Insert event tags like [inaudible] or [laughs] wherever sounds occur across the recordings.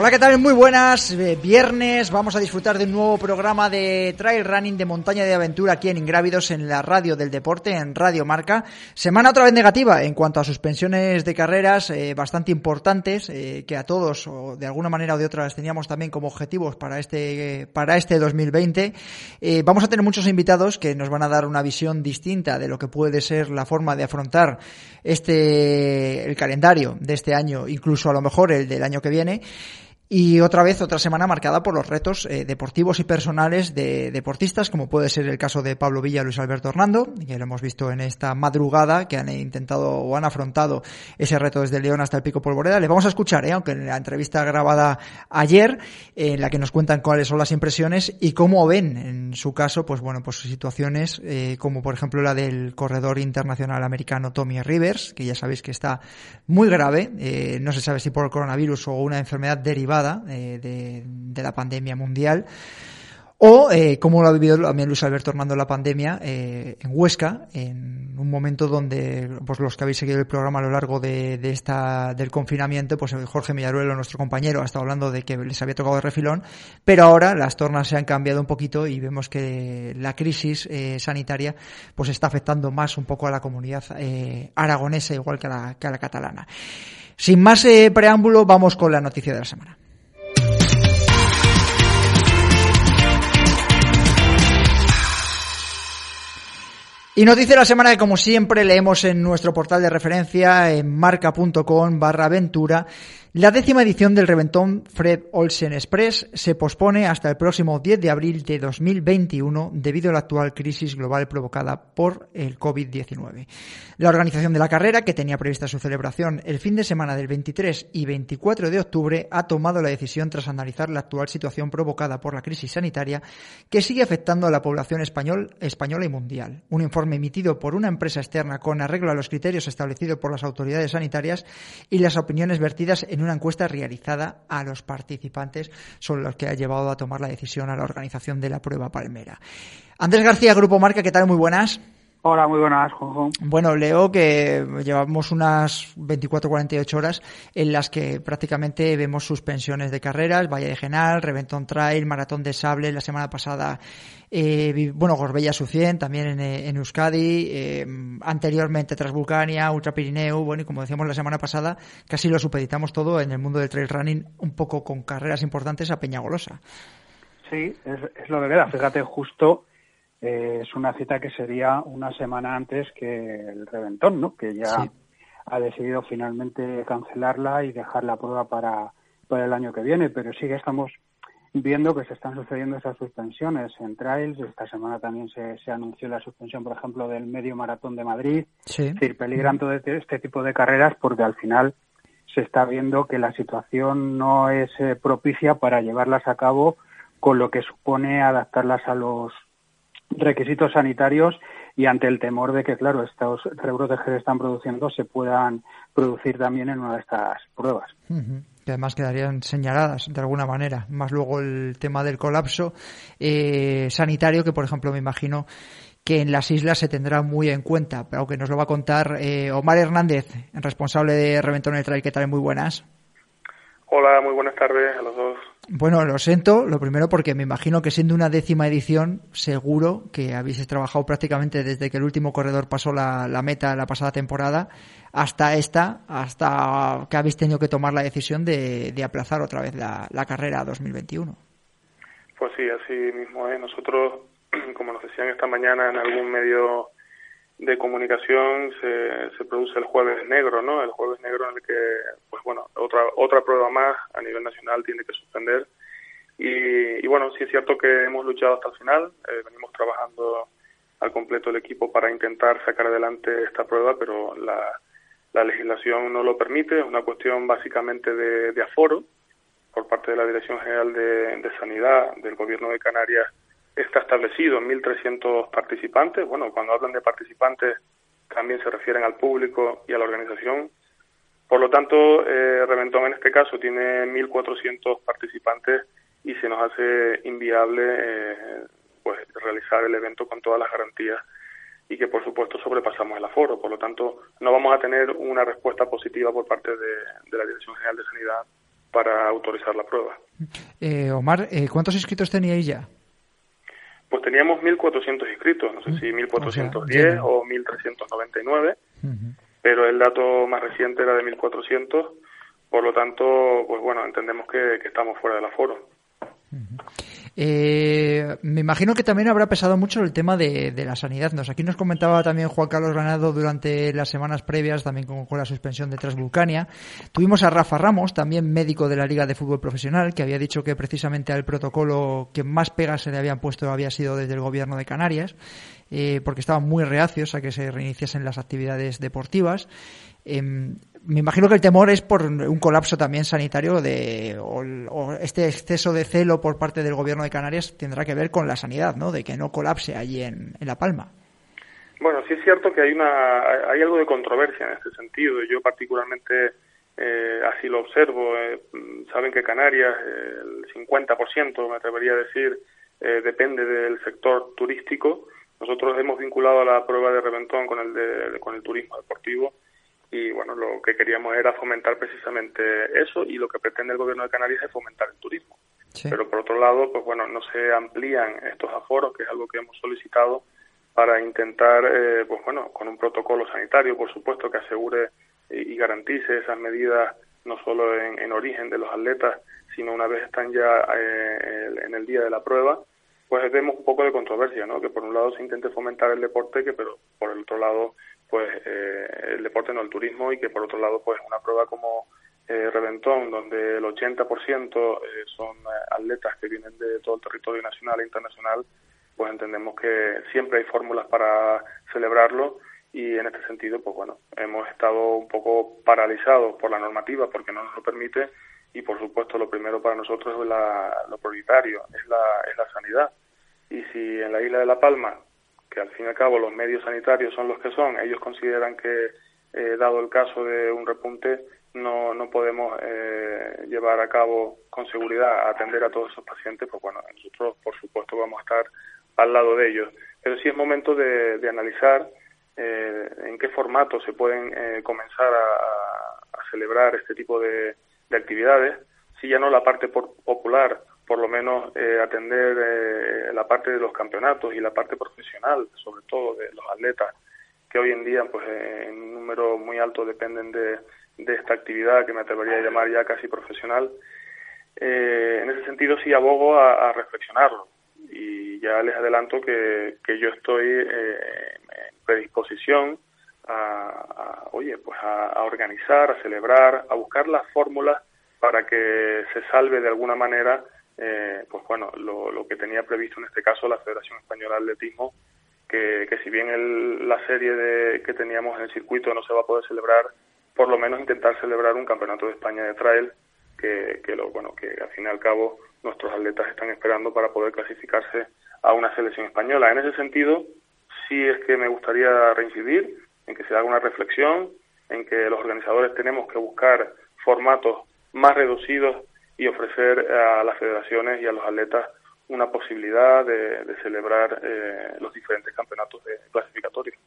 Hola, ¿qué tal? Muy buenas. Eh, viernes vamos a disfrutar de un nuevo programa de trail running de montaña de aventura aquí en Ingrávidos en la radio del deporte, en Radio Marca. Semana otra vez negativa en cuanto a suspensiones de carreras eh, bastante importantes eh, que a todos o de alguna manera o de otra teníamos también como objetivos para este para este 2020. vamos a tener muchos invitados que nos van a dar una visión distinta de lo que puede ser la forma de afrontar este el calendario de este año, incluso a lo mejor el del año que viene. Y otra vez, otra semana marcada por los retos eh, deportivos y personales de deportistas, como puede ser el caso de Pablo Villa Luis Alberto Hernando, que lo hemos visto en esta madrugada, que han intentado o han afrontado ese reto desde León hasta el Pico Polvoreda. Les vamos a escuchar, eh, aunque en la entrevista grabada ayer, en la que nos cuentan cuáles son las impresiones y cómo ven, en su caso, pues bueno, pues situaciones eh, como por ejemplo la del corredor internacional americano Tommy Rivers, que ya sabéis que está muy grave, eh, no se sabe si por el coronavirus o una enfermedad derivada eh, de, la pandemia mundial. O eh, como lo ha vivido también Luis Alberto Hernando la pandemia eh, en Huesca, en un momento donde pues los que habéis seguido el programa a lo largo de, esta del confinamiento, pues Jorge Millaruelo, nuestro compañero, ha estado hablando de que les había tocado de refilón, pero ahora las tornas se han cambiado un poquito y vemos que la crisis sanitaria pues está afectando más un poco a la comunidad aragonesa igual que a la catalana. Sin más preámbulo, vamos con la noticia de la semana. Y nos dice la semana que como siempre leemos en nuestro portal de referencia en marca.com barra aventura la décima edición del reventón Fred Olsen Express se pospone hasta el próximo 10 de abril de 2021 debido a la actual crisis global provocada por el COVID-19. La organización de la carrera, que tenía prevista su celebración el fin de semana del 23 y 24 de octubre, ha tomado la decisión tras analizar la actual situación provocada por la crisis sanitaria que sigue afectando a la población español, española y mundial. Un informe emitido por una empresa externa con arreglo a los criterios establecidos por las autoridades sanitarias y las opiniones vertidas en una encuesta realizada a los participantes son los que ha llevado a tomar la decisión a la organización de la prueba palmera. Andrés García, Grupo Marca, ¿qué tal? Muy buenas. Hola, muy buenas, Juanjo. Bueno, leo que llevamos unas 24-48 horas en las que prácticamente vemos suspensiones de carreras, Valle de Genal, Reventón Trail, Maratón de Sable, la semana pasada, eh, bueno, Gorbella Sucien, también en, en Euskadi, eh, anteriormente Transvulcania, Ultra Pirineu, bueno, y como decíamos la semana pasada, casi lo supeditamos todo en el mundo del trail running, un poco con carreras importantes a Peñagolosa. Sí, es, es lo que queda. Fíjate, justo eh, es una cita que sería una semana antes que el reventón, ¿no? Que ya ha decidido finalmente cancelarla y dejar la prueba para, para el año que viene, pero sí que estamos viendo que se están sucediendo esas suspensiones en trails. Esta semana también se, se anunció la suspensión, por ejemplo, del medio maratón de Madrid. Es decir, peligran todo este, este tipo de carreras porque al final se está viendo que la situación no es eh, propicia para llevarlas a cabo con lo que supone adaptarlas a los requisitos sanitarios y ante el temor de que, claro, estos rebrotes que se están produciendo se puedan producir también en una de estas pruebas. Que además quedarían señaladas de alguna manera. Más luego el tema del colapso eh, sanitario, que por ejemplo me imagino que en las islas se tendrá muy en cuenta, pero que nos lo va a contar eh, Omar Hernández, responsable de Reventón el Trail, que tal muy buenas. Hola, muy buenas tardes a los dos. Bueno, lo siento, lo primero porque me imagino que siendo una décima edición, seguro que habéis trabajado prácticamente desde que el último corredor pasó la, meta la pasada temporada hasta esta, hasta que habéis tenido que tomar la decisión de, aplazar otra vez la, la carrera a 2021. Pues sí, así mismo es. Nosotros, [clears throat] como nos decían esta mañana en algún medio de comunicación se, se produce el jueves negro, ¿no? El jueves negro en el que, pues bueno, otra otra prueba más a nivel nacional tiene que suspender. Y, y bueno, sí es cierto que hemos luchado hasta el final, eh, venimos trabajando al completo el equipo para intentar sacar adelante esta prueba, pero la, la legislación no lo permite, es una cuestión básicamente de, de aforo por parte de la Dirección General de, de Sanidad del Gobierno de Canarias está establecido en 1.300 participantes. Bueno, cuando hablan de participantes también se refieren al público y a la organización. Por lo tanto, eh, Reventón en este caso tiene 1.400 participantes y se nos hace inviable eh, pues realizar el evento con todas las garantías y que por supuesto sobrepasamos el aforo. Por lo tanto, no vamos a tener una respuesta positiva por parte de, la Dirección General de Sanidad para autorizar la prueba. Eh, Omar, eh, ¿cuántos inscritos teníais ya? Pues teníamos 1.400 inscritos, no sé si 1.410 o, 1.399, pero el dato más reciente era de 1.400, por lo tanto, pues bueno, entendemos que, que estamos fuera del aforo. Eh, me imagino que también habrá pesado mucho el tema de, la sanidad. Nos, aquí nos comentaba también Juan Carlos Granado durante las semanas previas, también con, la suspensión de Transvulcania. Tuvimos a Rafa Ramos, también médico de la Liga de Fútbol Profesional, que había dicho que precisamente al protocolo que más pegas se le habían puesto había sido desde el gobierno de Canarias, eh, porque estaban muy reacios a que se reiniciasen las actividades deportivas. Em, me imagino que el temor es por un colapso también sanitario de, o, este exceso de celo por parte del gobierno de Canarias tendrá que ver con la sanidad, ¿no? De que no colapse allí en, La Palma. Bueno, sí es cierto que hay una hay algo de controversia en este sentido. Yo particularmente eh, así lo observo. Eh, saben que Canarias, el 50%, me atrevería a decir, eh, depende del sector turístico. Nosotros hemos vinculado a la prueba de Reventón con el, de, con el turismo deportivo y bueno, lo que queríamos era fomentar precisamente eso y lo que pretende el gobierno de Canarias es fomentar el turismo. Pero por otro lado, pues bueno, no se amplían estos aforos, que es algo que hemos solicitado para intentar, eh, pues bueno, con un protocolo sanitario, por supuesto, que asegure y garantice esas medidas no solo en, origen de los atletas, sino una vez están ya eh, en el día de la prueba, pues vemos un poco de controversia, ¿no? Que por un lado se intente fomentar el deporte, que pero por el otro lado pues eh, el deporte no el turismo y que por otro lado pues una prueba como eh, Reventón donde el 80% eh, son eh, atletas que vienen de todo el territorio nacional e internacional pues entendemos que siempre hay fórmulas para celebrarlo y en este sentido pues bueno hemos estado un poco paralizados por la normativa porque no nos lo permite y por supuesto lo primero para nosotros es la, lo prioritario es la, es la sanidad. Y si en la isla de La Palma que al fin y al cabo los medios sanitarios son los que son, ellos consideran que, eh, dado el caso de un repunte, no, no podemos eh, llevar a cabo con seguridad atender a todos esos pacientes, pues bueno, nosotros por supuesto vamos a estar al lado de ellos. Pero sí es momento de, analizar eh, en qué formato se pueden eh, comenzar a, celebrar este tipo de, de actividades, si ya no la parte popular por lo menos eh, atender eh, la parte de los campeonatos y la parte profesional, sobre todo de los atletas, que hoy en día, pues en un número muy alto dependen de, de esta actividad que me atrevería a llamar ya casi profesional. Eh, en ese sentido sí abogo a, reflexionarlo y ya les adelanto que, que yo estoy en predisposición a, oye, pues a organizar, a celebrar, a buscar las fórmulas para que se salve de alguna manera eh, pues bueno, lo, que tenía previsto en este caso la Federación Española de Atletismo, que, que si bien el, la serie de, que teníamos en el circuito no se va a poder celebrar, por lo menos intentar celebrar un campeonato de España de trail, que, que, lo, bueno, que al fin y al cabo nuestros atletas están esperando para poder clasificarse a una selección española. En ese sentido, sí es que me gustaría reincidir en que se haga una reflexión, en que los organizadores tenemos que buscar formatos más reducidos y ofrecer a las federaciones y a los atletas una posibilidad de, celebrar eh, los diferentes campeonatos de clasificatorios.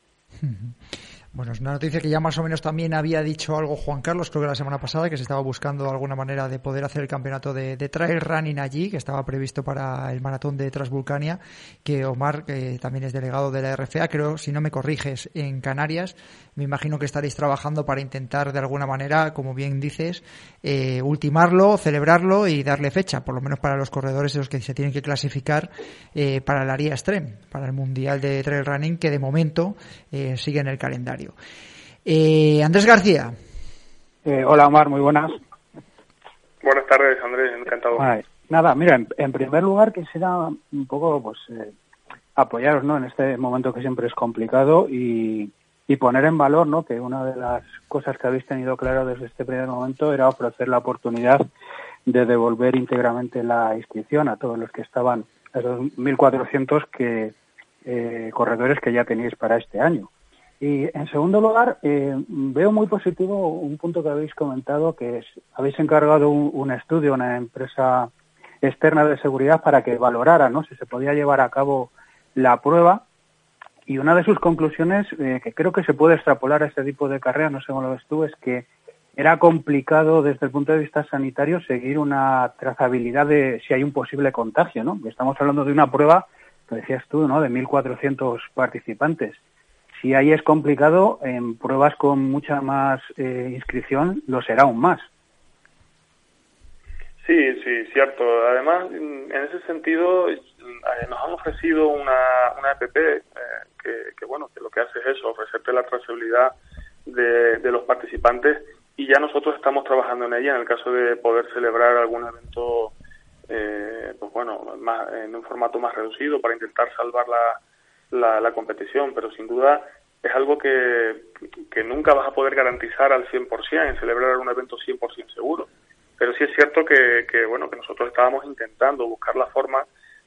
Bueno, es una noticia que ya más o menos también había dicho algo Juan Carlos, creo que la semana pasada, que se estaba buscando alguna manera de poder hacer el campeonato de, trail running allí, que estaba previsto para el maratón de Transvulcania, que Omar, que también es delegado de la RFA, creo, si no me corriges, en Canarias, me imagino que estaréis trabajando para intentar de alguna manera, como bien dices, eh, ultimarlo, celebrarlo y darle fecha, por lo menos para los corredores de los que se tienen que clasificar eh, para el área extreme, para el Mundial de Trail Running, que de momento eh, sigue en el calendario. Eh, Andrés García. Eh, hola Omar, muy buenas. Buenas tardes Andrés, encantado. nada, mira, en, primer lugar quisiera un poco pues eh, apoyaros ¿no? en este momento que siempre es complicado y, y poner en valor ¿no? que una de las cosas que habéis tenido claro desde este primer momento era ofrecer la oportunidad de devolver íntegramente la inscripción a todos los que estaban, a esos 1.400 que, eh, corredores que ya tenéis para este año. Y en segundo lugar, eh, veo muy positivo un punto que habéis comentado, que es, habéis encargado un, estudio a una empresa externa de seguridad para que valorara ¿no? si se podía llevar a cabo la prueba. Y una de sus conclusiones, eh, que creo que se puede extrapolar a este tipo de carrera, no sé cómo lo ves tú, es que era complicado desde el punto de vista sanitario seguir una trazabilidad de si hay un posible contagio, ¿no? Estamos hablando de una prueba, que decías tú, ¿no? De 1.400 participantes si ahí es complicado, en pruebas con mucha más eh, inscripción lo será aún más. Sí, sí, cierto. Además, en ese sentido, eh, nos han ofrecido una, una EPP eh, que, bueno, que lo que hace es eso, ofrecerte la trazabilidad de, de los participantes y ya nosotros estamos trabajando en ella en el caso de poder celebrar algún evento, pues bueno, en un formato más reducido para intentar salvar la la, competición, pero sin duda es algo que, que nunca vas a poder garantizar al 100% en celebrar un evento 100% seguro. Pero sí es cierto que, que, bueno, que nosotros estábamos intentando buscar la forma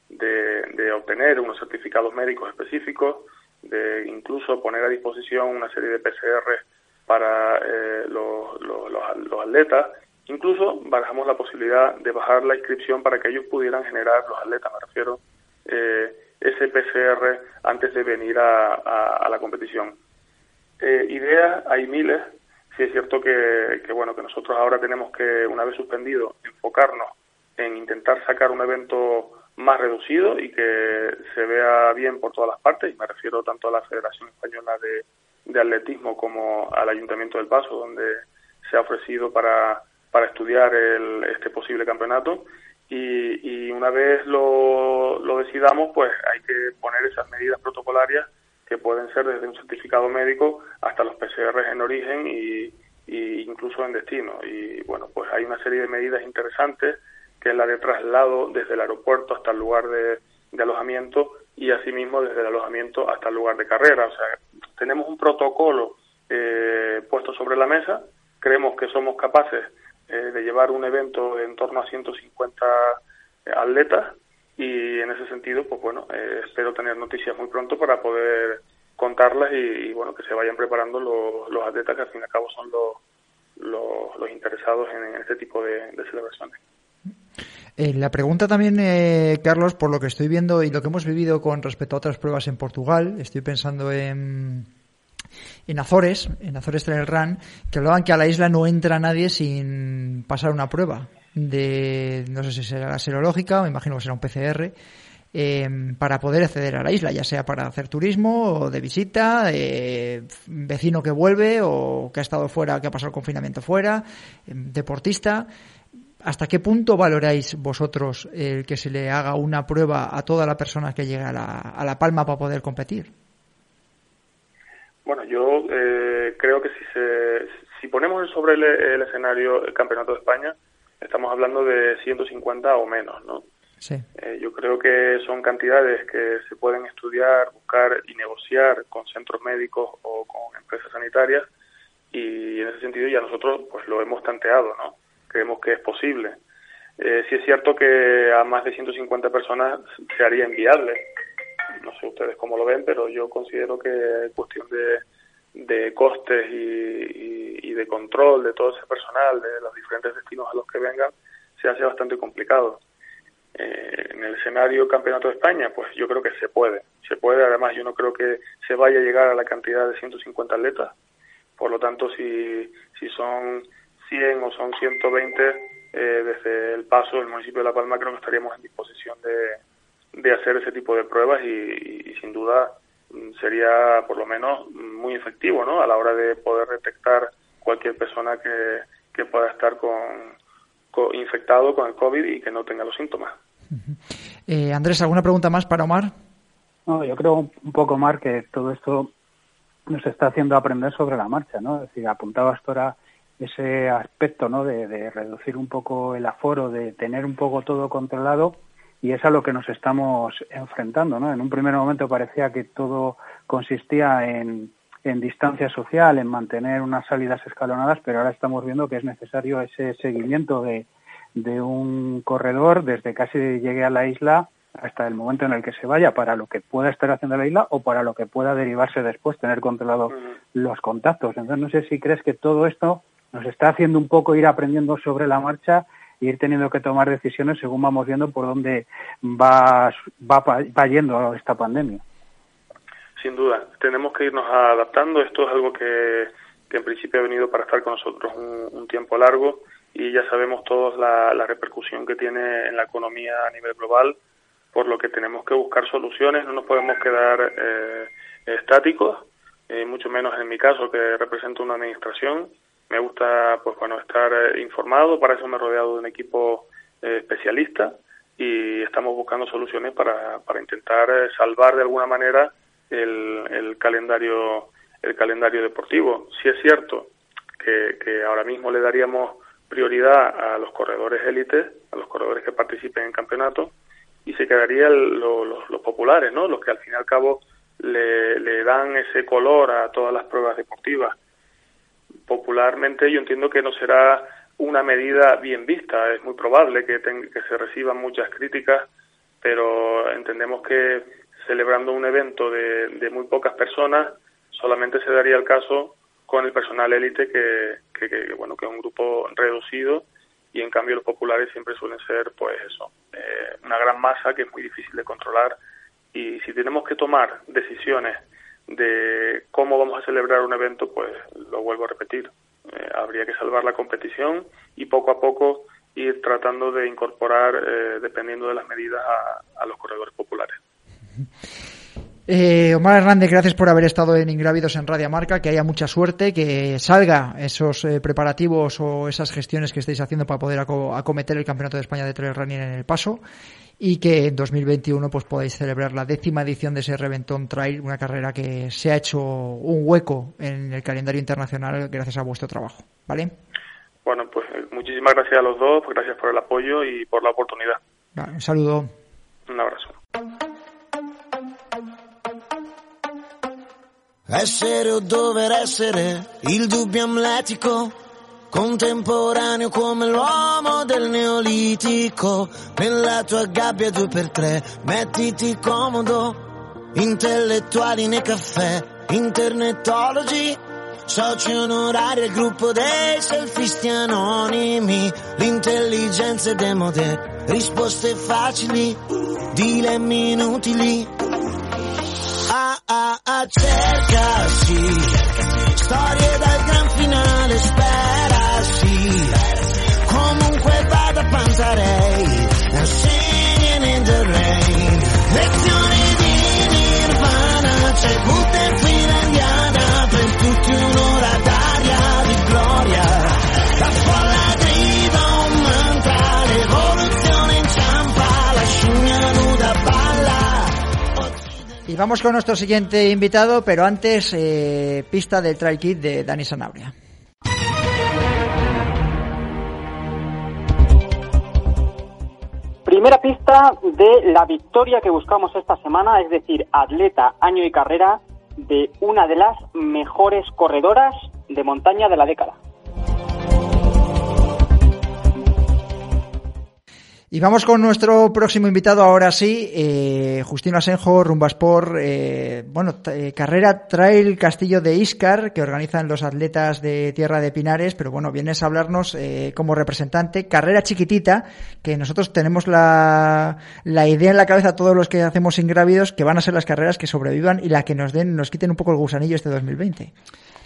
de, de obtener unos certificados médicos específicos, de incluso poner a disposición una serie de PCR para eh, los, los, los, atletas. Incluso barajamos la posibilidad de bajar la inscripción para que ellos pudieran generar, los atletas me refiero, eh, ese PCR antes de venir a, la competición. Eh, ideas hay miles. Sí es cierto que, bueno que nosotros ahora tenemos que, una vez suspendido, enfocarnos en intentar sacar un evento más reducido y que se vea bien por todas las partes, y me refiero tanto a la Federación Española de, Atletismo como al Ayuntamiento del Paso, donde se ha ofrecido para, para estudiar el, este posible campeonato y, una vez lo, lo decidamos, pues hay que poner esas medidas protocolarias que pueden ser desde un certificado médico hasta los PCR en origen y, incluso en destino. Y bueno, pues hay una serie de medidas interesantes, que es la de traslado desde el aeropuerto hasta el lugar de, alojamiento y asimismo desde el alojamiento hasta el lugar de carrera. O sea, tenemos un protocolo eh, puesto sobre la mesa, creemos que somos capaces eh, de llevar un evento de en torno a 150 eh, atletas y en ese sentido, pues bueno, eh, espero tener noticias muy pronto para poder contarlas y, bueno, que se vayan preparando los, los, atletas que al fin y al cabo son los, los, interesados en, este tipo de, celebraciones. la pregunta también, Carlos, por lo que estoy viendo y lo que hemos vivido con respecto a otras pruebas en Portugal, estoy pensando en en Azores, en Azores Trail Run, que hablaban que a la isla no entra nadie sin pasar una prueba de, no sé si será serológica, me imagino que será un PCR, em, para poder acceder a la isla, ya sea para hacer turismo o de visita, vecino que vuelve o que ha estado fuera, que ha pasado el confinamiento fuera, em, deportista. ¿Hasta qué punto valoráis vosotros el que se le haga una prueba a toda la persona que llega a la, a la Palma para poder competir? Bueno, yo eh, creo que si, se, si ponemos sobre el, escenario el Campeonato de España, estamos hablando de 150 o menos, ¿no? Sí. Eh, yo creo que son cantidades que se pueden estudiar, buscar y negociar con centros médicos o con empresas sanitarias y en ese sentido ya nosotros pues lo hemos tanteado, ¿no? Creemos que es posible. Eh, sí es cierto que a más de 150 personas se haría inviable no sé ustedes cómo lo ven, pero yo considero que es cuestión de, de costes y, y, de control de todo ese personal, de los diferentes destinos a los que vengan, se hace bastante complicado. eh, en el escenario Campeonato de España, pues yo creo que se puede. Se puede, además yo no creo que se vaya a llegar a la cantidad de 150 atletas. Por lo tanto, si, si son 100 o son 120, eh, desde el paso del municipio de La Palma creo que estaríamos en disposición de, de hacer ese tipo de pruebas y, sin duda mm, sería por lo menos muy efectivo ¿no? a la hora de poder detectar cualquier persona que, que pueda estar con, infectado con el COVID y que no tenga los síntomas. Eh, Andrés, ¿alguna pregunta más para Omar? No, yo creo un poco, Omar, que todo esto nos está haciendo aprender sobre la marcha, ¿no? Es decir, apuntabas ahora ese aspecto, ¿no? De, reducir un poco el aforo, de tener un poco todo controlado y es a lo que nos estamos enfrentando, ¿no? En un primer momento parecía que todo consistía en, en distancia social, en mantener unas salidas escalonadas, pero ahora estamos viendo que es necesario ese seguimiento de, de un corredor desde casi llegue a la isla hasta el momento en el que se vaya para lo que pueda estar haciendo la isla o para lo que pueda derivarse después, tener controlado los contactos. Entonces, no sé si crees que todo esto nos está haciendo un poco ir aprendiendo sobre la marcha ir teniendo que tomar decisiones según vamos viendo por dónde va, va, va yendo esta pandemia. Sin duda, tenemos que irnos adaptando. Esto es algo que, que en principio ha venido para estar con nosotros un, tiempo largo y ya sabemos todos la, la, repercusión que tiene en la economía a nivel global, por lo que tenemos que buscar soluciones, no nos podemos quedar eh, estáticos, eh, mucho menos en mi caso que represento una administración. Me gusta pues bueno estar eh, informado, para eso me he rodeado de un equipo especialista y estamos buscando soluciones para, para intentar salvar de alguna manera el, calendario el calendario deportivo. Si es cierto que, que ahora mismo le daríamos prioridad a los corredores élites, a los corredores que participen en campeonato, y se quedarían los, los, populares, ¿no? Los que al fin y al cabo le, le dan ese color a todas las pruebas deportivas. Popularmente yo entiendo que no será una medida bien vista, es muy probable que, que se reciban muchas críticas, pero entendemos que celebrando un evento de, muy pocas personas, solamente se daría el caso con el personal élite que, que, bueno que es un grupo reducido y en cambio los populares siempre suelen ser pues eso eh, una gran masa que es muy difícil de controlar. Y si tenemos que tomar decisiones de cómo vamos a celebrar un evento pues lo vuelvo a repetir eh, habría que salvar la competición y poco a poco ir tratando de incorporar eh, dependiendo de las medidas a los corredores populares. [laughs] Eh, Omar Hernández, gracias por haber estado en Ingrávidos en Radio Marca, que haya mucha suerte, que salga esos eh, preparativos o esas gestiones que estáis haciendo para poder acometer el Campeonato de España de Trail Running en el paso y que en 2021 pues podáis celebrar la décima edición de ese Reventón Trail, una carrera que se ha hecho un hueco en el calendario internacional gracias a vuestro trabajo, ¿vale? Bueno, pues eh, muchísimas gracias a los dos, gracias por el apoyo y por la oportunidad. un saludo. Un abrazo. Essere o dover essere, il dubbio amletico, contemporaneo come l'uomo del neolitico. Nella tua gabbia due per tre, mettiti comodo, intellettuali nei caffè, internetologi, soci onorari al gruppo dei selfisti anonimi, l'intelligenza è demode, risposte facili, dilemmi inutili. Ah ah ah cerca sì storie dal gran finale spera Y vamos con nuestro siguiente invitado, pero antes eh, pista del Trail Kit de Dani Sanabria. Primera pista de la victoria que buscamos esta semana, es decir, atleta, año y carrera de una de las mejores corredoras de montaña de la década. Y vamos con nuestro próximo invitado ahora sí, eh, Justino Asenjo, Rumbaspor, eh, bueno, eh, carrera Trail Castillo de Iscar, que organizan los atletas de Tierra de Pinares, pero bueno, vienes a hablarnos eh, como representante, carrera chiquitita, que nosotros tenemos la, la idea en la cabeza, todos los que hacemos ingrávidos, que van a ser las carreras que sobrevivan y la que nos den, nos quiten un poco el gusanillo este 2020.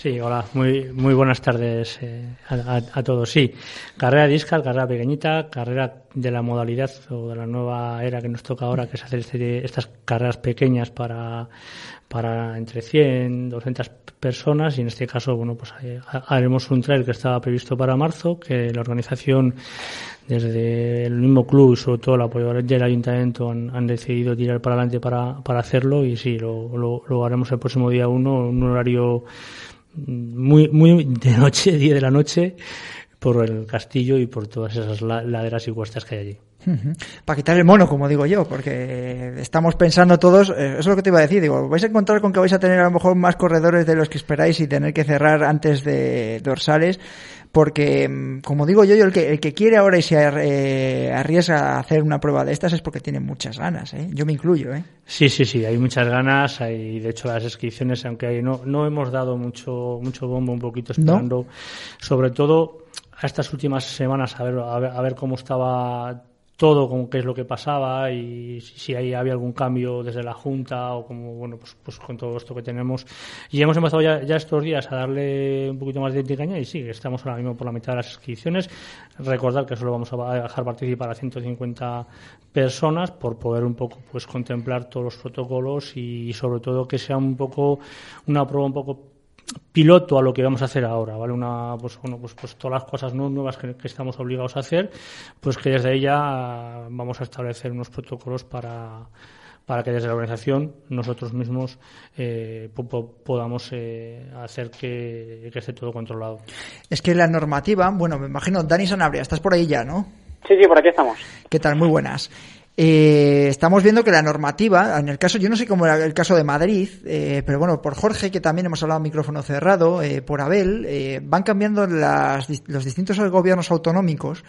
Sí, hola, muy, muy buenas tardes eh, a, a, todos. Sí, carrera discal, carrera pequeñita, carrera de la modalidad o de la nueva era que nos toca ahora, que es hacer este, estas carreras pequeñas para, para entre 100, 200 personas y en este caso, bueno, pues haremos un trail que estaba previsto para marzo, que la organización desde el mismo club y sobre todo el apoyo del ayuntamiento han, decidido tirar para adelante para, para hacerlo y sí, lo, lo, lo haremos el próximo día uno, un horario muy, muy de noche, [laughs] 10 de la noche, por el castillo y por todas esas laderas y cuestas que hay allí. Uh -huh. Para quitar el mono, como digo yo, porque estamos pensando todos, eh, eso es lo que te iba a decir, digo, vais a encontrar con que vais a tener a lo mejor más corredores de los que esperáis y tener que cerrar antes de dorsales, porque, mm, como digo yo, yo el que, el que quiere ahora y se eh, arriesga a hacer una prueba de estas es porque tiene muchas ganas, ¿eh? yo me incluyo. ¿eh? Sí, sí, sí, hay muchas ganas, hay, de hecho las inscripciones, aunque hay, no, no hemos dado mucho, mucho bombo, un poquito esperando, ¿No? sobre todo a estas últimas semanas a ver, a ver, cómo estaba todo con qué es lo que pasaba y si ahí había algún cambio desde la Junta o como, bueno, pues, pues con todo esto que tenemos. Y hemos empezado ya, ya estos días a darle un poquito más de caña y sí, estamos ahora mismo por la mitad de las inscripciones. Recordar que solo vamos a dejar participar a 150 personas por poder un poco pues contemplar todos los protocolos y sobre todo que sea un poco una prueba un poco piloto a lo que vamos a hacer ahora, ¿vale? Una, pues, bueno, pues, pues todas las cosas nuevas que, que, estamos obligados a hacer, pues que desde ella vamos a establecer unos protocolos para, para que desde la organización nosotros mismos eh, podamos eh, hacer que, que, esté todo controlado. Es que la normativa, bueno, me imagino, Dani Sanabria, estás por ahí ya, ¿no? Sí, sí, por aquí estamos. ¿Qué tal? Muy buenas. Eh, estamos viendo que la normativa, en el caso, yo no sé cómo era el caso de Madrid, eh, pero bueno, por Jorge, que también hemos hablado micrófono cerrado, eh, por Abel, eh, van cambiando las, los distintos gobiernos autonómicos,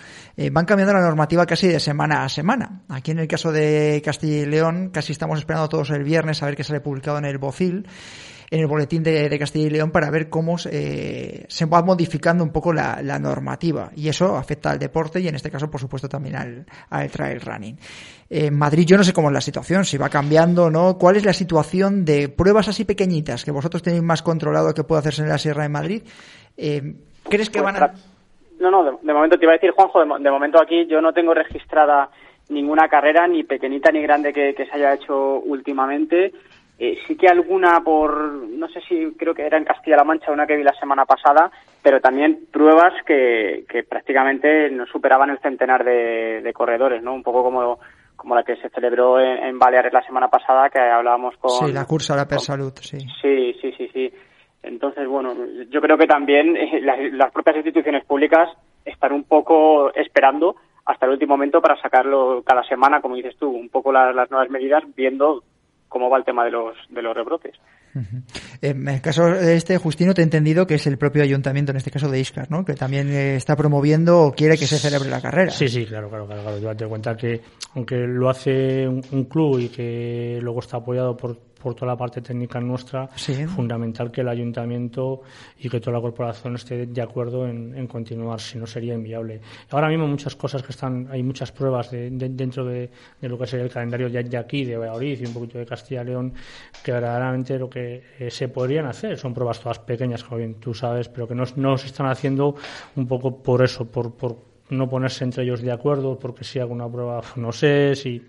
van cambiando la normativa casi de semana a semana. Aquí en el caso de Castilla y León, casi estamos esperando todos el viernes a ver qué sale publicado en el BOCIL en el boletín de, de, Castilla y León para ver cómo eh, se va modificando un poco la, la, normativa y eso afecta al deporte y en este caso por supuesto también al, al trail running. En eh, Madrid yo no sé cómo es la situación, si va cambiando o no. ¿Cuál es la situación de pruebas así pequeñitas que vosotros tenéis más controlado que puede hacerse en la Sierra de Madrid? Eh, ¿Crees que pues, van a...? No, no, de, de, momento te iba a decir, Juanjo, de, de momento aquí yo no tengo registrada ninguna carrera, ni pequeñita ni grande que, que se haya hecho últimamente. Eh, sí que alguna por, no sé si creo que era en Castilla-La Mancha, una que vi la semana pasada, pero también pruebas que, que prácticamente no superaban el centenar de, de, corredores, ¿no? Un poco como, como la que se celebró en, en, Baleares la semana pasada, que hablábamos con... Sí, la cursa la Persalud, sí. Sí, sí, sí, sí. Entonces, bueno, yo creo que también eh, las, las propias instituciones públicas están un poco esperando hasta el último momento para sacarlo cada semana, como dices tú, un poco las, las nuevas medidas, viendo cómo va el tema de los, de los rebrotes. Uh -huh. En el caso de este, Justino, te he entendido que es el propio ayuntamiento, en este caso de Iscar, ¿no? Que también eh, está promoviendo o quiere que se celebre la carrera. Sí, sí, claro, claro, claro. claro. Yo te cuenta que, aunque lo hace un, un club y que luego está apoyado por por toda la parte técnica nuestra, sí. fundamental que el ayuntamiento y que toda la corporación esté de acuerdo en, en, continuar, si no sería inviable. Ahora mismo muchas cosas que están, hay muchas pruebas de, de, dentro de, de, lo que sería el calendario de, de aquí, de Valladolid y un poquito de Castilla y León, que verdaderamente lo que eh, se podrían hacer son pruebas todas pequeñas, como bien tú sabes, pero que no, no se están haciendo un poco por eso, por, por no ponerse entre ellos de acuerdo, porque si alguna prueba, no sé, si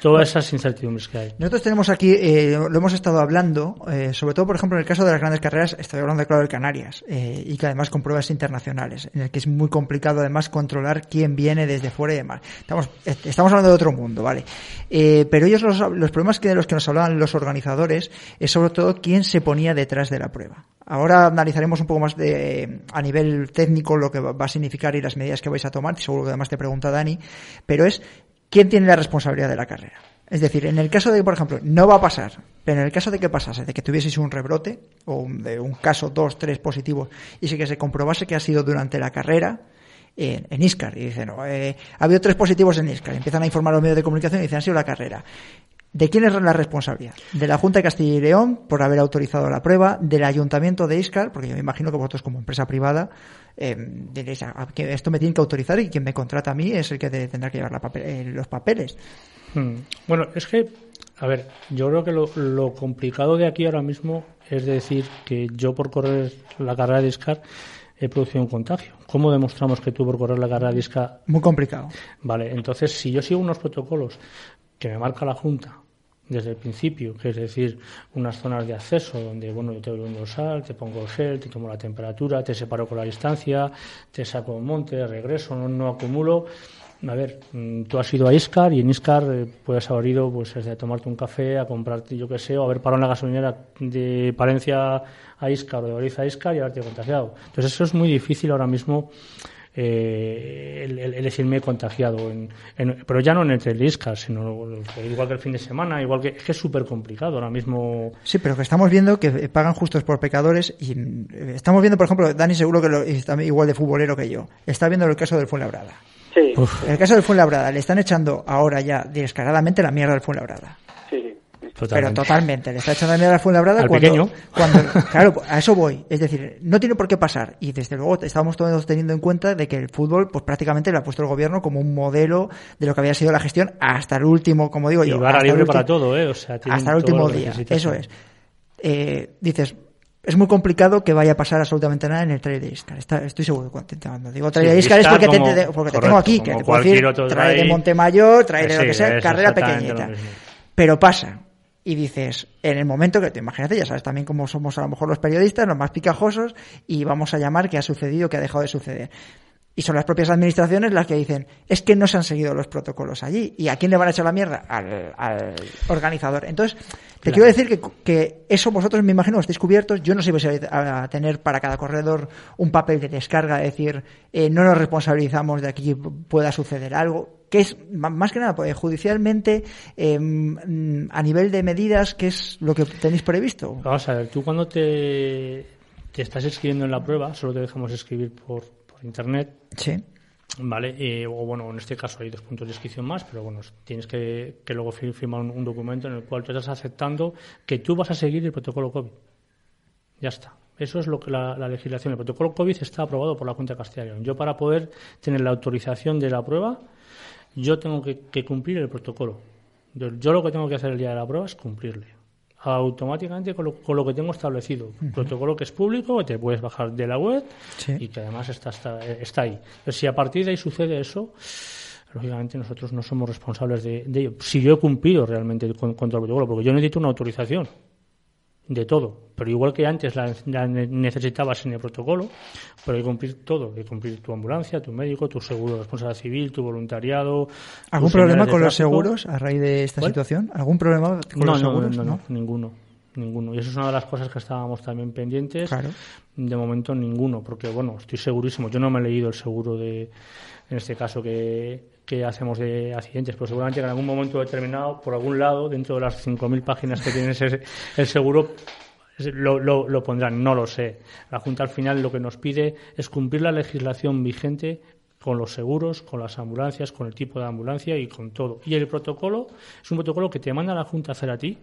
todas esas incertidumbres que hay. Nosotros tenemos aquí, eh, lo hemos estado hablando, eh, sobre todo, por ejemplo, en el caso de las grandes carreras, estoy hablando claro de Canarias, eh, y que además con pruebas internacionales, en el que es muy complicado además controlar quién viene desde fuera y demás. Estamos, hablando de otro mundo, ¿vale? Pero ellos, los, los problemas que de los que nos hablaban los organizadores, es sobre todo quién se ponía detrás de la prueba. Ahora analizaremos un poco más de, a nivel técnico lo que va a significar y las medidas que vais a tomar, seguro que además te pregunta Dani, pero es quién tiene la responsabilidad de la carrera. Es decir, en el caso de que, por ejemplo, no va a pasar, pero en el caso de que pasase, de que tuvieseis un rebrote, o de un caso, dos, tres positivos, y si que se comprobase que ha sido durante la carrera, en, en ISCAR. Y dicen, eh, ha habido tres positivos en ISCAR. Empiezan a informar a los medios de comunicación y dicen, ha sido la carrera. ¿De quién es la responsabilidad? De la Junta de Castilla y León por haber autorizado la prueba, del Ayuntamiento de Iscar, porque yo me imagino que vosotros como empresa privada eh, diréis ah, que esto me tiene que autorizar y quien me contrata a mí es el que tendrá que llevar eh, los papeles. Hmm. Bueno, es que, a ver, yo creo que lo, complicado de aquí ahora mismo es decir que yo por correr la carrera de Iscar he producido un contagio. ¿Cómo demostramos que tú por correr la carrera de Iscar? Muy complicado. Vale, entonces si yo sigo unos protocolos que me marca la Junta desde el principio, que es decir, unas zonas de acceso donde, bueno, yo te doy un dorsal, te pongo el gel, te tomo la temperatura, te separo con la distancia, te saco un monte, regreso, no, acumulo. A ver, mm, tú has ido a Iscar y en Iscar eh, puedes haber ido pues, desde a tomarte un café, a comprarte, yo qué sé, o haber parado en la gasolinera de Palencia a Iscar o de Oriza a Iscar y haberte contagiado. Entonces, eso es muy difícil ahora mismo eh, el, el, contagiado. En, pero ya no en el ISCA, sino igual que el fin de semana, igual que es que es súper complicado ahora mismo. Sí, pero que estamos viendo que pagan justos por pecadores y eh, estamos viendo, por ejemplo, Dani seguro que lo, está igual de futbolero que yo, está viendo el caso del Fuenlabrada. Sí. En el caso del Fuenlabrada le están echando ahora ya descaradamente la mierda al Fuenlabrada. Pero totalmente, le está echando mierda al Fuenlabrada cuando, cuando, [laughs] claro, a eso voy. Es decir, no tiene por qué pasar. Y desde luego estamos todos teniendo en cuenta de que el fútbol, pues prácticamente le ha puesto el gobierno como un modelo de lo que había sido la gestión hasta el último, como digo yo. Hasta libre para todo, ¿eh? O sea, hasta el último día. Eso es. Eh, dices, es muy complicado que vaya a pasar absolutamente nada en el trailer de Iscar. estoy seguro que cuando digo trailer de Iscar es porque, te, porque te tengo aquí, que te puedo decir trailer de Montemayor, trailer de lo que sea, carrera pequeñita. Pero pasa y dices, en el momento que te imagínate, ya sabes también cómo somos a lo mejor los periodistas, los más picajosos, y vamos a llamar qué ha sucedido, qué ha dejado de suceder. Y son las propias administraciones las que dicen, es que no se han seguido los protocolos allí. ¿Y a quién le van a echar la mierda? Al, organizador. Entonces, te quiero decir que, que, eso vosotros me imagino estáis cubiertos. Yo no sé si vais a tener para cada corredor un papel de descarga, es decir, eh, no nos responsabilizamos de que pueda suceder algo que es más que nada pues, judicialmente em, a nivel de medidas, ¿qué es lo que tenéis previsto? Vamos a ver, tú cuando te, te estás escribiendo en la prueba, solo te dejamos escribir por internet. Sí. Vale, eh, o bueno, en este caso hay dos puntos de inscripción más, pero bueno, tienes que, que luego firmar un, documento en el cual tú estás aceptando que tú vas a seguir el protocolo COVID. Ya está. Eso es lo que la, la legislación. El protocolo COVID está aprobado por la Junta de Castilla Yo para poder tener la autorización de la prueba yo tengo que, cumplir el protocolo. Yo, lo que tengo que hacer el día de la prueba es cumplirle automáticamente con lo, que tengo establecido. Protocolo que es público, que te puedes bajar de la web y que además está, está, ahí. si a partir de ahí sucede eso, lógicamente nosotros no somos responsables de, ello. Si yo he cumplido realmente contra el protocolo, porque yo necesito una autorización de todo. Pero igual que antes la, necesitabas en el protocolo, pero hay que cumplir todo. Hay que cumplir tu ambulancia, tu médico, tu seguro de responsabilidad civil, tu voluntariado. ¿Algún problema con los seguros a raíz de esta situación? ¿Algún problema con los seguros? No, no, no, ninguno. Ninguno. Y eso es una de las cosas que estábamos también pendientes. De momento ninguno, porque bueno, estoy segurísimo. Yo no me he leído el seguro de, en este caso, que, que hacemos de accidentes, pero seguramente en algún momento determinado, por algún lado, dentro de las 5.000 páginas que tiene el seguro, lo, lo, pondrán, no lo sé. La Junta al final lo que nos pide es cumplir la legislación vigente con los seguros, con las ambulancias, con el tipo de ambulancia y con todo. Y el protocolo es un protocolo que te manda la Junta a hacer a ti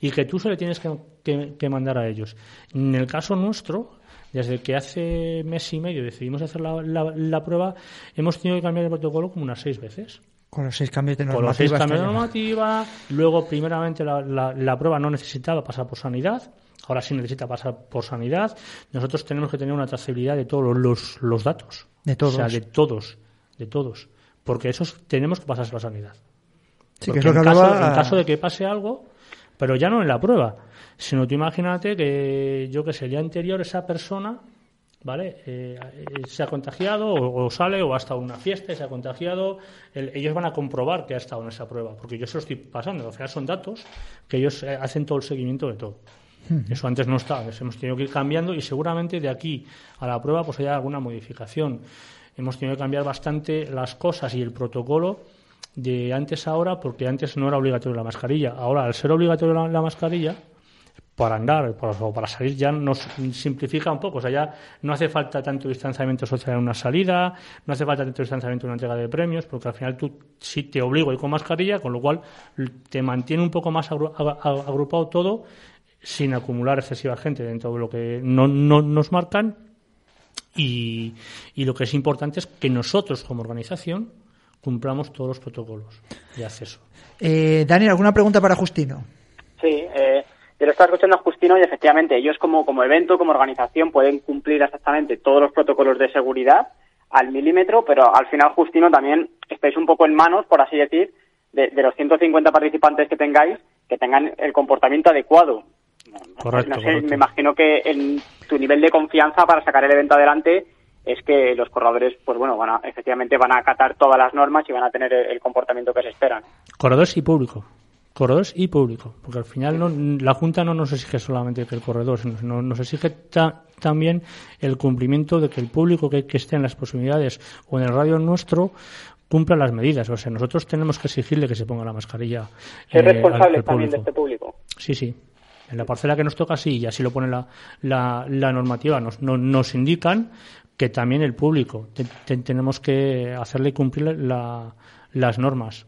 y que tú se le tienes que mandar a ellos. En el caso nuestro, desde que hace mes y medio decidimos hacer la, la, prueba, hemos tenido que cambiar el protocolo como unas seis veces. Con los seis cambios de normativa. Con los seis cambios de normativa. Luego, primeramente, la, la, prueba no necesitaba pasar por sanidad. Ahora sí necesita pasar por sanidad. Nosotros tenemos que tener una trazabilidad de todos los, los datos. De todos. O sea, de todos. De todos. Porque esos tenemos que pasar por sanidad. Sí, que es lo que en, caso, en caso de que pase algo, pero ya no en la prueba, sino tú imagínate que yo que sé, el día anterior esa persona, ¿vale? Eh, se ha contagiado o, sale o ha estado en una fiesta y se ha contagiado, ellos van a comprobar que ha estado en esa prueba, porque yo se lo estoy pasando, o sea, son datos que ellos eh, hacen todo el seguimiento de todo. Eso antes no estaba, hemos tenido que ir cambiando y seguramente de aquí a la prueba pues haya alguna modificación. Hemos tenido que cambiar bastante las cosas y el protocolo de antes a ahora, porque antes no era obligatorio la mascarilla. Ahora, al ser obligatorio la, mascarilla, para andar o para salir ya nos simplifica un poco. O sea, ya no hace falta tanto distanciamiento social en una salida, no hace falta tanto distanciamiento en una entrega de premios, porque al final tú sí te obligo a ir con mascarilla, con lo cual te mantiene un poco más agrupado todo sin acumular excesiva gente dentro de lo que no, nos marcan. Y, y lo que es importante es que nosotros como organización cumplamos todos los protocolos de acceso. Eh, Daniel, ¿alguna pregunta para Justino? Sí, eh, yo lo estaba escuchando a Justino y efectivamente ellos como, como evento, como organización, pueden cumplir exactamente todos los protocolos de seguridad al milímetro, pero al final, Justino, también estáis un poco en manos, por así decir, de, los 150 participantes que tengáis, que tengan el comportamiento adecuado. Correcto, Me imagino que en tu nivel de confianza para sacar el evento adelante es que los corredores, pues bueno, van a, efectivamente van a acatar todas las normas y van a tener el, el comportamiento que se esperan. Corredores y público corredores y público, porque al final no, la Junta no nos exige solamente que el corredor, sino nos exige también el cumplimiento de que el público que, esté en las posibilidades o en el radio nuestro cumpla las medidas. O sea, nosotros tenemos que exigirle que se ponga la mascarilla. ¿Es eh, responsable también de este público? Sí, sí. En la parcela que nos toca, sí, y así lo pone la, la, normativa. Nos, nos indican que también el público tenemos que hacerle cumplir las normas.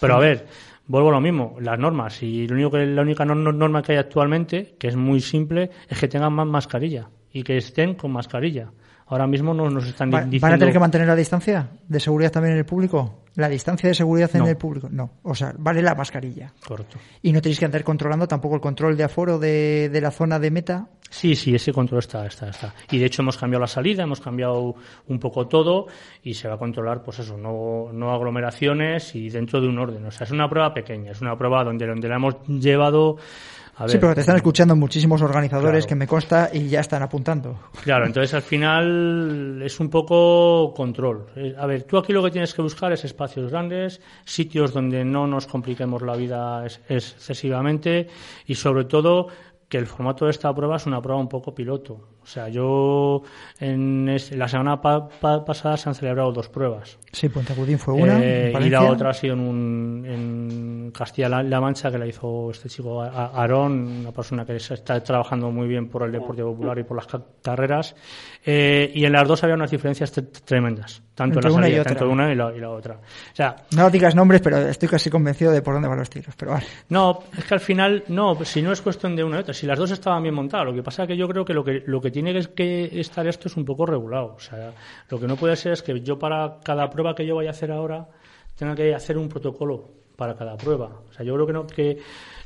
Pero a ver, vuelvo a lo mismo, las normas. Y lo único que, la única norma que hay actualmente, que es muy simple, es que tengan más mascarilla y que estén con mascarilla. Ahora mismo no nos están diciendo... ¿Van a tener que mantener la distancia de seguridad también en el público? ¿La distancia de seguridad en el público? No. O sea, vale la mascarilla. Correcto. ¿Y no tenéis que andar controlando tampoco el control de aforo de, de la zona de meta? Sí, sí, ese control está, está, está. Y de hecho hemos cambiado la salida, hemos cambiado un poco todo y se va a controlar, pues eso, no, no aglomeraciones y dentro de un orden. O sea, es una prueba pequeña, es una prueba donde, donde la hemos llevado sí, pero te están escuchando muchísimos organizadores que me consta y ya están apuntando. Claro, entonces al final es un poco control. Eh, a ver, tú aquí lo que tienes que buscar es espacios grandes, sitios donde no nos compliquemos la vida excesivamente y sobre todo que el formato de esta prueba es una prueba un poco piloto. O sea, yo en la semana pasada se han celebrado dos pruebas. Sí, Puente Agudín fue una. Eh, y la otra ha sido en, en Castilla-La Mancha, que la hizo este chico Aarón, una persona que está trabajando muy bien por el deporte popular y por las carreras. Eh, y en las dos había unas diferencias tremendas, tanto en la salida, tanto una y la, y la, otra. O sea, no digas nombres, pero estoy casi convencido de por dónde van los tiros. Pero vale. No, es que al final, no, si no es cuestión de una y otra, si las dos estaban bien montadas, lo que pasa es que yo creo que lo que, lo que tiene que estar esto es un poco regulado. O sea, lo que no puede ser es que yo para cada prueba que yo vaya a hacer ahora tenga que hacer un protocolo para cada prueba. O sea, yo creo que no, que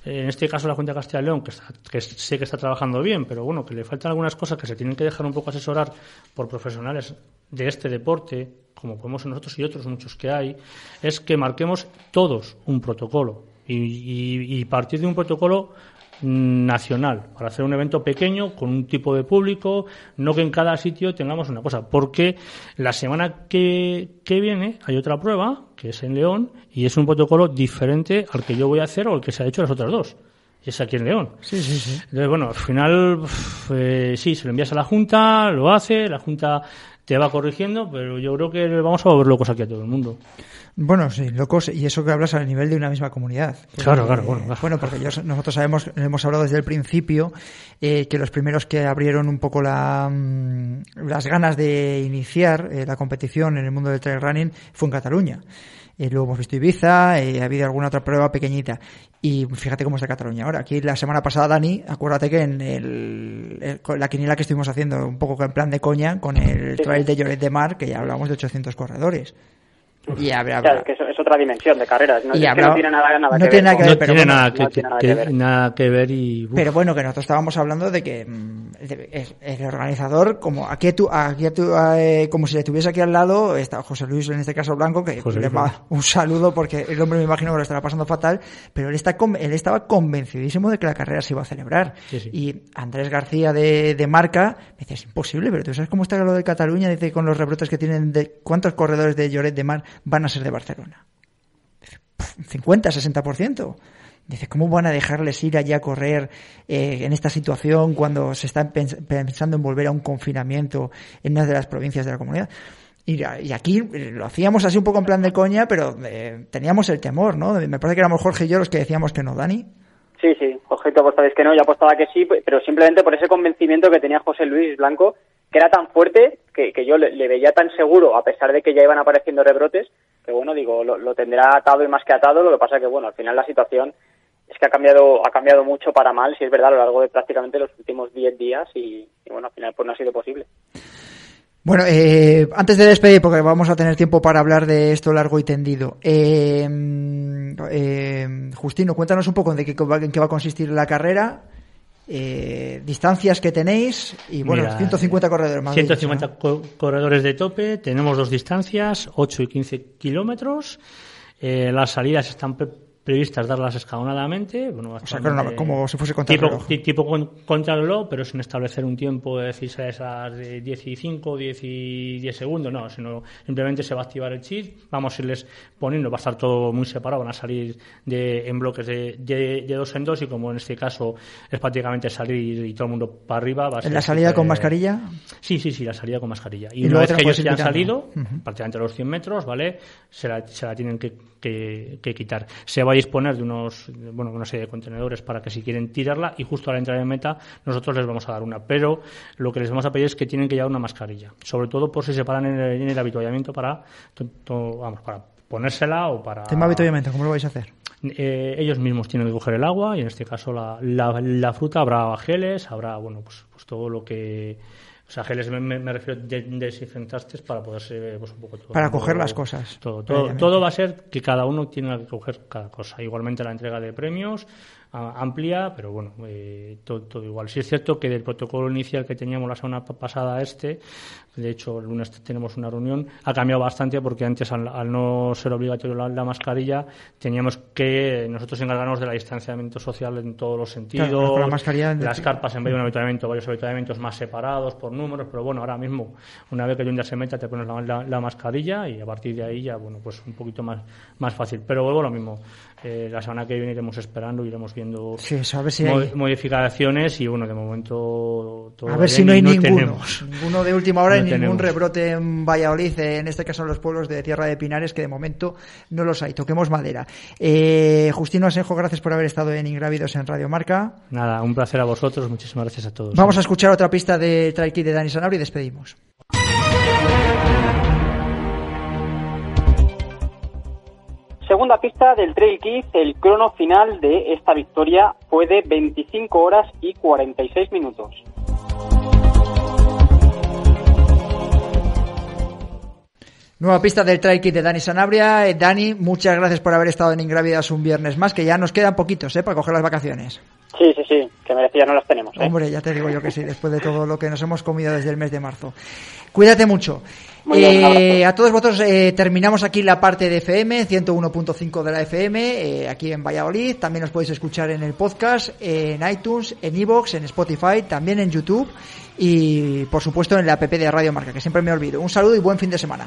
en este caso la Junta de Castilla y León, que, que sé que está trabajando bien, pero bueno, que le faltan algunas cosas que se tienen que dejar un poco asesorar por profesionales de este deporte, como podemos nosotros y otros muchos que hay, es que marquemos todos un protocolo y, y partir de un protocolo nacional para hacer un evento pequeño con un tipo de público, no que en cada sitio tengamos una cosa, porque la semana que, que viene hay otra prueba, que es en León, y es un protocolo diferente al que yo voy a hacer o al que se ha hecho las otras dos. Y es aquí en León. Sí, sí, sí. Entonces, bueno, al final, eh, sí, se lo envías a la Junta, lo hace, la Junta te va corrigiendo, pero yo creo que vamos a volver locos aquí a todo el mundo. Bueno, sí, locos, y eso que hablas al nivel de una misma comunidad. claro, claro, bueno. Bueno, porque nosotros sabemos, hemos hablado desde el principio, eh, que los primeros que abrieron un poco la, mm, las ganas de iniciar eh, la competición en el mundo del trail running fue en Cataluña. Eh, luego hemos visto Ibiza, eh, ha habido alguna otra prueba pequeñita. Y fíjate cómo está Cataluña ahora. Aquí la semana pasada, Dani, acuérdate que en el, la quiniela que estuvimos haciendo un poco en plan de coña con el trail de Lloret de Mar, que ya hablamos de 800 corredores. Y habrá, Claro, que es otra dimensión de carreras. No, no tiene nada, nada que ver. Nada que ver, pero tiene nada, que, nada que ver y... Pero bueno, que nosotros estábamos hablando de que mm, el organizador, como aquí, tú, aquí eh, como si le tuviese aquí al lado, está José Luis, en este caso Blanco, que le va un saludo porque el hombre me imagino que lo estará pasando fatal, pero él, está, él estaba convencidísimo de que la carrera se iba a celebrar. Y Andrés García de, de Marca me decía, es imposible, pero tú sabes cómo está lo de Cataluña, dice, con los rebrotes que tienen, de cuántos corredores de Lloret de Mar van a ser de Barcelona. 50, 60%. Dice, ¿cómo van a dejarles ir allá a correr eh, en esta situación cuando se están pensando en volver a un confinamiento en una de las provincias de la comunidad? Y, aquí eh, lo hacíamos así un poco en plan de coña, pero eh, teníamos el temor, ¿no? Me parece que éramos Jorge y yo los que decíamos que no, Dani. Sí, sí, objeto apostabais que no, yo apostaba que sí, pero simplemente por ese convencimiento que tenía José Luis Blanco, que era tan fuerte que, yo le, veía tan seguro, a pesar de que ya iban apareciendo rebrotes, que bueno, digo, lo, tendrá atado y más que atado, lo que pasa que bueno, al final la situación es que ha cambiado, ha cambiado mucho para mal, si es verdad, a lo largo de prácticamente los últimos 10 días y, bueno, al final pues no ha sido posible. Bueno, eh, antes de despedir, porque vamos a tener tiempo para hablar de esto largo y tendido. Eh, eh, Justino, cuéntanos un poco en qué, en qué va a consistir la carrera. Distancias que tenéis y bueno, 150 corredores más. 150 corredores de tope, tenemos dos distancias, 8 y 15 kilómetros. las salidas están previstas darlas escalonadamente. Bueno, o sea, como si fuese contra tipo, tipo contra el pero sin establecer un tiempo de decir esas de 10 y 5, 10 y 10 segundos, no, sino simplemente se va a activar el chip, vamos a irles poniendo, va a estar todo muy separado, van a salir de, en bloques de, de, dos en dos y como en este caso es prácticamente salir y todo el mundo para arriba. Va ¿En la salida con mascarilla? Sí, sí, sí, la salida con mascarilla. Y, una vez que ellos ya han salido, prácticamente los 100 metros, ¿vale? Se la, se la tienen que, que, que quitar. Se va disponer de unos, bueno, una serie de contenedores para que si quieren tirarla y justo a la entrada de meta nosotros les vamos a dar una. Pero lo que les vamos a pedir es que tienen que llevar una mascarilla, sobre todo por si se paran en el, en habituallamiento para, vamos, para ponérsela o para... Tema habituallamiento, ¿cómo lo vais a hacer? Eh, ellos mismos tienen que coger el agua y en este caso la, la, fruta habrá geles, habrá, bueno, pues, pues todo lo que o sea, geles me, me refiero a desinfectantes para poderse, pues un poco todo. Para coger las cosas. Todo, todo, todo, va a ser que cada uno tiene que coger cada cosa. Igualmente la entrega de premios, amplia, pero bueno, eh, todo, igual. Sí es cierto que del protocolo inicial que teníamos la semana pasada este, de hecho el lunes tenemos una reunión, ha cambiado bastante porque antes al, no ser obligatorio la, mascarilla teníamos que nosotros encargarnos del distanciamiento social en todos los sentidos, la mascarilla las carpas en vez de un habituamiento, varios habituamientos más separados por números, pero bueno, ahora mismo una vez que un día se meta te pones la, mascarilla y a partir de ahí ya, bueno, pues un poquito más, más fácil. Pero vuelvo a lo mismo, eh, la semana que viene iremos esperando, iremos viendo modificaciones y bueno, de momento A ver si no hay ninguno, ninguno de última hora y ningún rebrote en Valladolid, en este caso en los pueblos de Tierra de Pinares, que de momento no los hay. Toquemos madera. Eh, Justino Asenjo, gracias por haber estado en Ingrávidos en Radio Marca. Nada, un placer a vosotros, muchísimas gracias a todos. Vamos a escuchar otra pista de Trail de Dani Sanabria y despedimos. Segunda pista del Trail Kid, el crono final de esta victoria fue de 25 horas y 46 minutos. Nueva pista del Trail Kid de Dani Sanabria. Eh, Dani, muchas gracias por haber estado en Ingrávidas un viernes más, que ya nos quedan poquitos ¿eh? para coger las vacaciones. Sí, sí, sí, que merecía no las tenemos. ¿eh? Hombre, ya te digo yo que sí, después de todo lo que nos hemos comido desde el mes de marzo. Cuídate mucho. Eh, a todos vosotros eh, terminamos aquí la parte de FM, 101.5 de la FM, aquí en Valladolid. También os podéis escuchar en el podcast, en iTunes, en Evox, en Spotify, también en YouTube y por supuesto en la app de Radio Marca, que siempre me olvido. Un saludo y buen fin de semana.